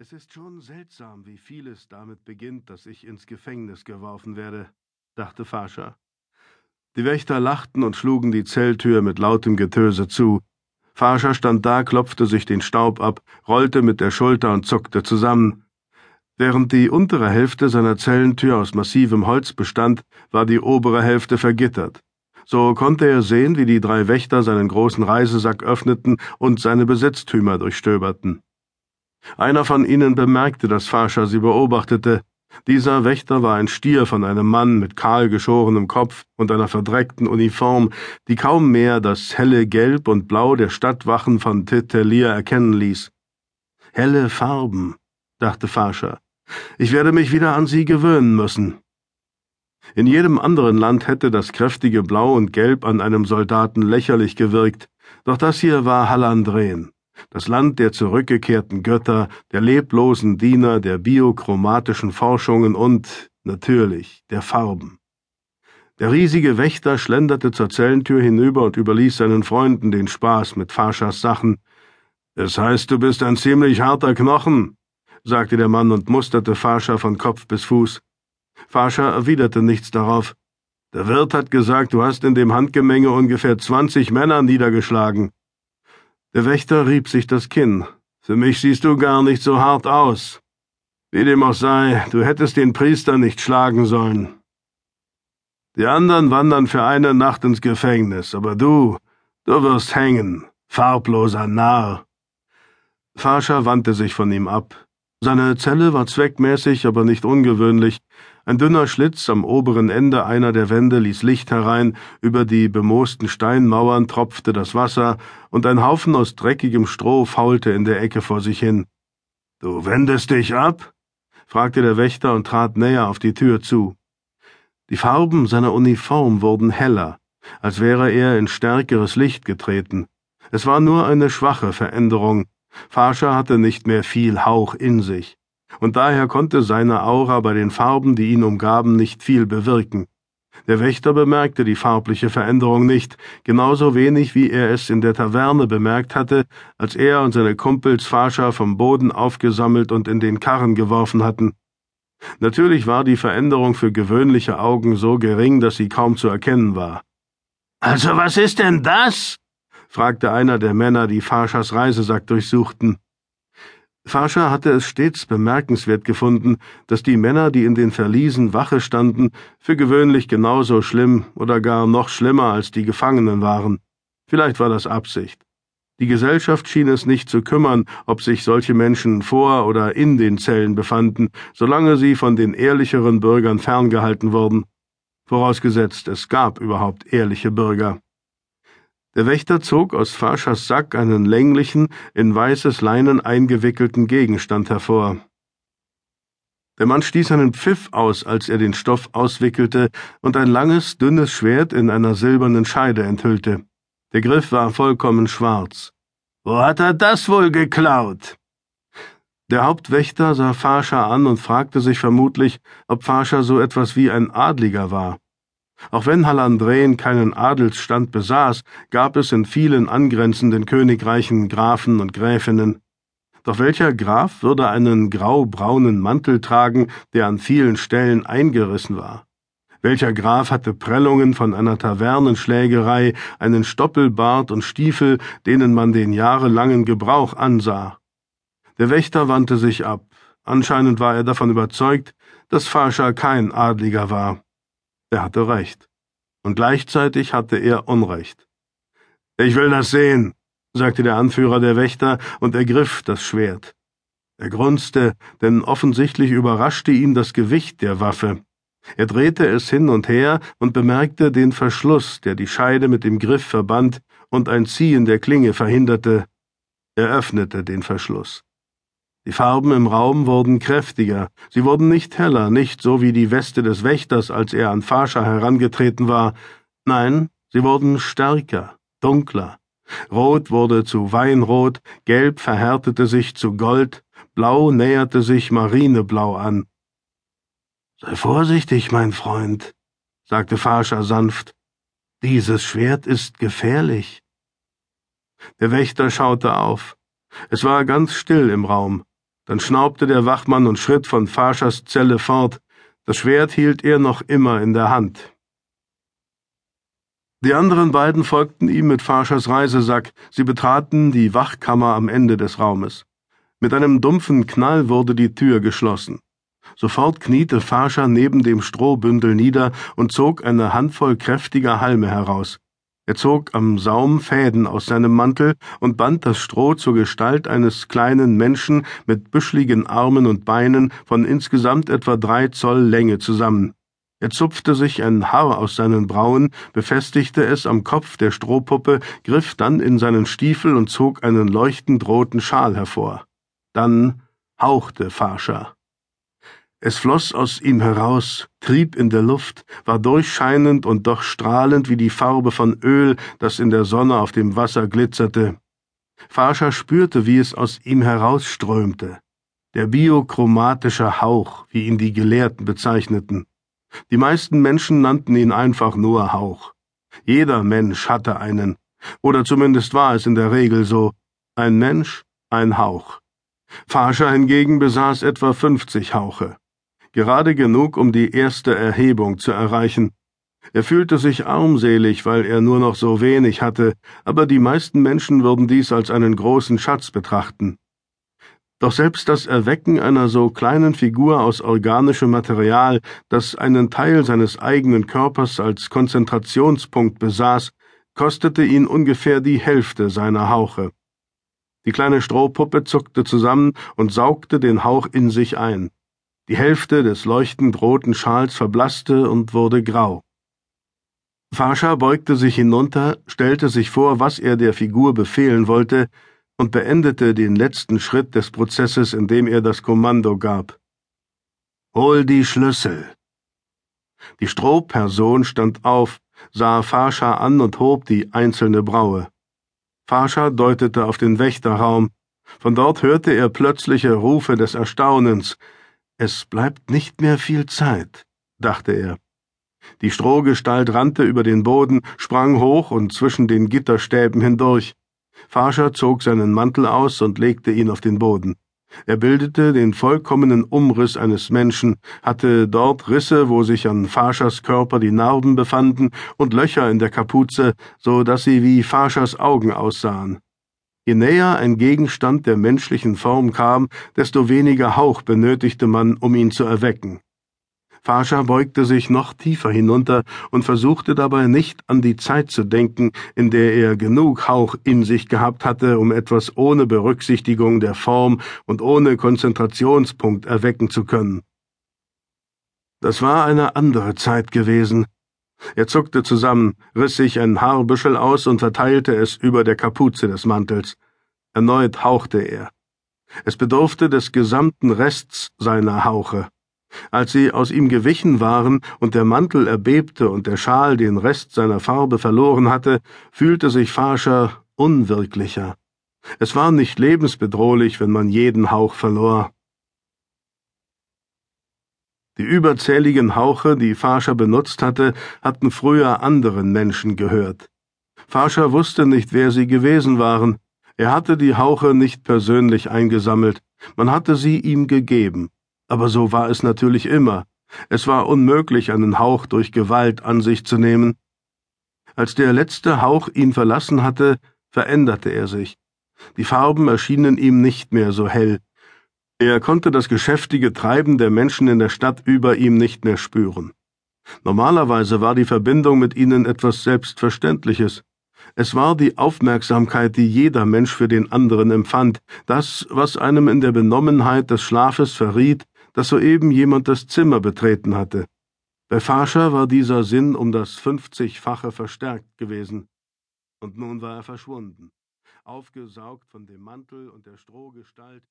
Es ist schon seltsam, wie vieles damit beginnt, dass ich ins Gefängnis geworfen werde, dachte Fascha. Die Wächter lachten und schlugen die Zelltür mit lautem Getöse zu. Fascha stand da, klopfte sich den Staub ab, rollte mit der Schulter und zuckte zusammen. Während die untere Hälfte seiner Zellentür aus massivem Holz bestand, war die obere Hälfte vergittert. So konnte er sehen, wie die drei Wächter seinen großen Reisesack öffneten und seine Besitztümer durchstöberten. Einer von ihnen bemerkte, dass Fascha sie beobachtete. Dieser Wächter war ein Stier von einem Mann mit kahl geschorenem Kopf und einer verdreckten Uniform, die kaum mehr das helle Gelb und Blau der Stadtwachen von Titelier erkennen ließ. Helle Farben, dachte Fascha. Ich werde mich wieder an sie gewöhnen müssen. In jedem anderen Land hätte das kräftige Blau und Gelb an einem Soldaten lächerlich gewirkt, doch das hier war Hallandren das Land der zurückgekehrten Götter, der leblosen Diener der biochromatischen Forschungen und, natürlich, der Farben. Der riesige Wächter schlenderte zur Zellentür hinüber und überließ seinen Freunden den Spaß mit Faschas Sachen. Es heißt, du bist ein ziemlich harter Knochen, sagte der Mann und musterte Fascha von Kopf bis Fuß. Fascha erwiderte nichts darauf. Der Wirt hat gesagt, du hast in dem Handgemenge ungefähr zwanzig Männer niedergeschlagen. Der Wächter rieb sich das Kinn. Für mich siehst du gar nicht so hart aus. Wie dem auch sei, du hättest den Priester nicht schlagen sollen. Die anderen wandern für eine Nacht ins Gefängnis, aber du, du wirst hängen, farbloser Narr. Fascha wandte sich von ihm ab. Seine Zelle war zweckmäßig, aber nicht ungewöhnlich. Ein dünner Schlitz am oberen Ende einer der Wände ließ Licht herein, über die bemoosten Steinmauern tropfte das Wasser, und ein Haufen aus dreckigem Stroh faulte in der Ecke vor sich hin. Du wendest dich ab? fragte der Wächter und trat näher auf die Tür zu. Die Farben seiner Uniform wurden heller, als wäre er in stärkeres Licht getreten. Es war nur eine schwache Veränderung, Fascha hatte nicht mehr viel Hauch in sich, und daher konnte seine Aura bei den Farben, die ihn umgaben, nicht viel bewirken. Der Wächter bemerkte die farbliche Veränderung nicht, genauso wenig wie er es in der Taverne bemerkt hatte, als er und seine Kumpels Fascha vom Boden aufgesammelt und in den Karren geworfen hatten. Natürlich war die Veränderung für gewöhnliche Augen so gering, dass sie kaum zu erkennen war. Also was ist denn das? Fragte einer der Männer, die Farschas Reisesack durchsuchten. Farscha hatte es stets bemerkenswert gefunden, dass die Männer, die in den Verliesen Wache standen, für gewöhnlich genauso schlimm oder gar noch schlimmer als die Gefangenen waren. Vielleicht war das Absicht. Die Gesellschaft schien es nicht zu kümmern, ob sich solche Menschen vor oder in den Zellen befanden, solange sie von den ehrlicheren Bürgern ferngehalten wurden. Vorausgesetzt, es gab überhaupt ehrliche Bürger. Der Wächter zog aus Faschas Sack einen länglichen, in weißes Leinen eingewickelten Gegenstand hervor. Der Mann stieß einen Pfiff aus, als er den Stoff auswickelte und ein langes, dünnes Schwert in einer silbernen Scheide enthüllte. Der Griff war vollkommen schwarz. Wo hat er das wohl geklaut? Der Hauptwächter sah Fascha an und fragte sich vermutlich, ob Fascha so etwas wie ein Adliger war. Auch wenn Hallandreen keinen Adelsstand besaß, gab es in vielen angrenzenden Königreichen Grafen und Gräfinnen. Doch welcher Graf würde einen graubraunen Mantel tragen, der an vielen Stellen eingerissen war? Welcher Graf hatte Prellungen von einer Tavernenschlägerei, einen Stoppelbart und Stiefel, denen man den jahrelangen Gebrauch ansah? Der Wächter wandte sich ab. Anscheinend war er davon überzeugt, dass Fascha kein Adliger war. Er hatte recht. Und gleichzeitig hatte er Unrecht. Ich will das sehen, sagte der Anführer der Wächter und ergriff das Schwert. Er grunzte, denn offensichtlich überraschte ihn das Gewicht der Waffe. Er drehte es hin und her und bemerkte den Verschluss, der die Scheide mit dem Griff verband und ein Ziehen der Klinge verhinderte. Er öffnete den Verschluss. Die Farben im Raum wurden kräftiger, sie wurden nicht heller, nicht so wie die Weste des Wächters, als er an Fascha herangetreten war, nein, sie wurden stärker, dunkler. Rot wurde zu Weinrot, Gelb verhärtete sich zu Gold, Blau näherte sich Marineblau an. Sei vorsichtig, mein Freund, sagte Fascha sanft. Dieses Schwert ist gefährlich. Der Wächter schaute auf. Es war ganz still im Raum. Dann schnaubte der Wachmann und schritt von Faschers Zelle fort. Das Schwert hielt er noch immer in der Hand. Die anderen beiden folgten ihm mit Faschers Reisesack. Sie betraten die Wachkammer am Ende des Raumes. Mit einem dumpfen Knall wurde die Tür geschlossen. Sofort kniete Fascher neben dem Strohbündel nieder und zog eine Handvoll kräftiger Halme heraus. Er zog am Saum Fäden aus seinem Mantel und band das Stroh zur Gestalt eines kleinen Menschen mit büscheligen Armen und Beinen von insgesamt etwa drei Zoll Länge zusammen. Er zupfte sich ein Haar aus seinen Brauen, befestigte es am Kopf der Strohpuppe, griff dann in seinen Stiefel und zog einen leuchtend roten Schal hervor. Dann hauchte Fascher. Es floss aus ihm heraus, trieb in der Luft, war durchscheinend und doch strahlend wie die Farbe von Öl, das in der Sonne auf dem Wasser glitzerte. Farscher spürte, wie es aus ihm herausströmte. Der biochromatische Hauch, wie ihn die Gelehrten bezeichneten. Die meisten Menschen nannten ihn einfach nur Hauch. Jeder Mensch hatte einen, oder zumindest war es in der Regel so. Ein Mensch, ein Hauch. Farscher hingegen besaß etwa fünfzig Hauche gerade genug, um die erste Erhebung zu erreichen. Er fühlte sich armselig, weil er nur noch so wenig hatte, aber die meisten Menschen würden dies als einen großen Schatz betrachten. Doch selbst das Erwecken einer so kleinen Figur aus organischem Material, das einen Teil seines eigenen Körpers als Konzentrationspunkt besaß, kostete ihn ungefähr die Hälfte seiner Hauche. Die kleine Strohpuppe zuckte zusammen und saugte den Hauch in sich ein. Die Hälfte des leuchtend roten Schals verblasste und wurde grau. Fascha beugte sich hinunter, stellte sich vor, was er der Figur befehlen wollte, und beendete den letzten Schritt des Prozesses, indem er das Kommando gab. Hol die Schlüssel. Die Strohperson stand auf, sah Fascha an und hob die einzelne Braue. Fascha deutete auf den Wächterraum. Von dort hörte er plötzliche Rufe des Erstaunens, es bleibt nicht mehr viel Zeit, dachte er. Die Strohgestalt rannte über den Boden, sprang hoch und zwischen den Gitterstäben hindurch. Fascher zog seinen Mantel aus und legte ihn auf den Boden. Er bildete den vollkommenen Umriss eines Menschen, hatte dort Risse, wo sich an Faschers Körper die Narben befanden, und Löcher in der Kapuze, so dass sie wie Faschers Augen aussahen. Je näher ein Gegenstand der menschlichen Form kam, desto weniger Hauch benötigte man, um ihn zu erwecken. Fascha beugte sich noch tiefer hinunter und versuchte dabei nicht an die Zeit zu denken, in der er genug Hauch in sich gehabt hatte, um etwas ohne Berücksichtigung der Form und ohne Konzentrationspunkt erwecken zu können. Das war eine andere Zeit gewesen, er zuckte zusammen, riss sich ein Haarbüschel aus und verteilte es über der Kapuze des Mantels. Erneut hauchte er. Es bedurfte des gesamten Rests seiner Hauche. Als sie aus ihm gewichen waren und der Mantel erbebte und der Schal den Rest seiner Farbe verloren hatte, fühlte sich Fascher unwirklicher. Es war nicht lebensbedrohlich, wenn man jeden Hauch verlor. Die überzähligen Hauche, die Fascher benutzt hatte, hatten früher anderen Menschen gehört. Fascher wusste nicht, wer sie gewesen waren. Er hatte die Hauche nicht persönlich eingesammelt, man hatte sie ihm gegeben. Aber so war es natürlich immer. Es war unmöglich, einen Hauch durch Gewalt an sich zu nehmen. Als der letzte Hauch ihn verlassen hatte, veränderte er sich. Die Farben erschienen ihm nicht mehr so hell, er konnte das geschäftige Treiben der Menschen in der Stadt über ihm nicht mehr spüren. Normalerweise war die Verbindung mit ihnen etwas Selbstverständliches. Es war die Aufmerksamkeit, die jeder Mensch für den anderen empfand, das, was einem in der Benommenheit des Schlafes verriet, dass soeben jemand das Zimmer betreten hatte. Bei Fascher war dieser Sinn um das fünfzigfache verstärkt gewesen. Und nun war er verschwunden, aufgesaugt von dem Mantel und der Strohgestalt,